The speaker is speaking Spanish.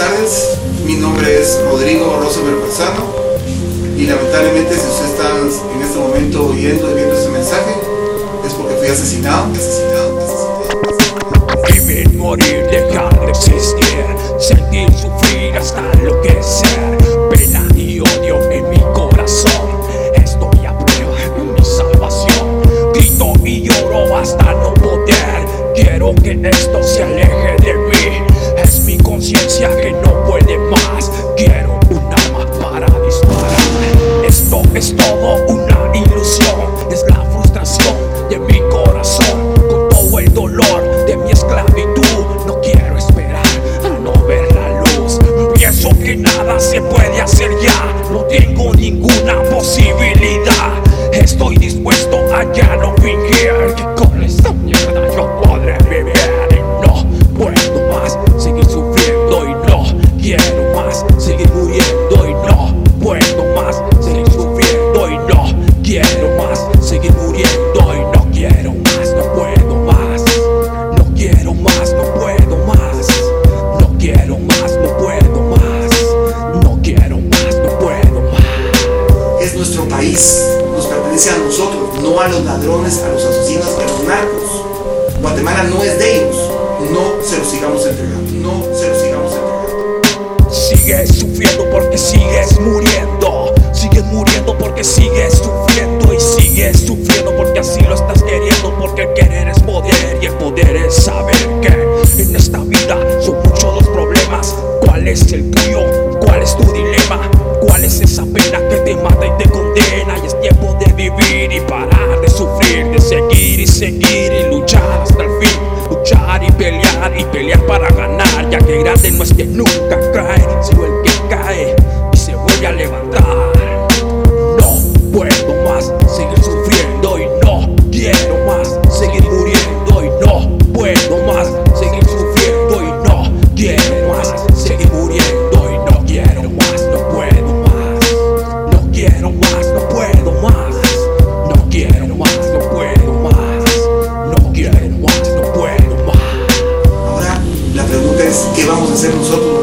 tardes. Mi nombre es Rodrigo Rosenberg Berzano y lamentablemente si usted está en este momento oyendo y viendo este mensaje es porque fui asesinado, asesinado, asesinado. Vivir, morir, dejar de existir, sentir, sufrir hasta enloquecer, pena y odio en mi corazón. Estoy a prueba mi salvación. Grito y lloro hasta no poder. Quiero que esto se aleje de mí. Es mi conciencia que no puede más. Quiero un arma para disparar. Esto es todo una ilusión. Es la frustración de mi corazón. Con todo el dolor de mi esclavitud. No quiero esperar a no ver la luz. Pienso que nada se puede hacer ya. No tengo ninguna posibilidad. Estoy dispuesto a ya no fingir a los ladrones, a los asesinos, a los narcos. Guatemala no es de ellos, no se los sigamos entregando, no se los sigamos entregando. Sigues sufriendo porque sigues muriendo. Sigues muriendo porque sigues sufriendo. Y sigues sufriendo porque así lo estás queriendo. Porque el querer es poder y el poder es saber que en esta vida son muchos los problemas. ¿Cuál es el tuyo? ¿Cuál es tu dilema? ¿Cuál es esa pena que te mata y te no es que nunca cae, sino el que cae y se vuelve a levantar. Es, ¿qué vamos a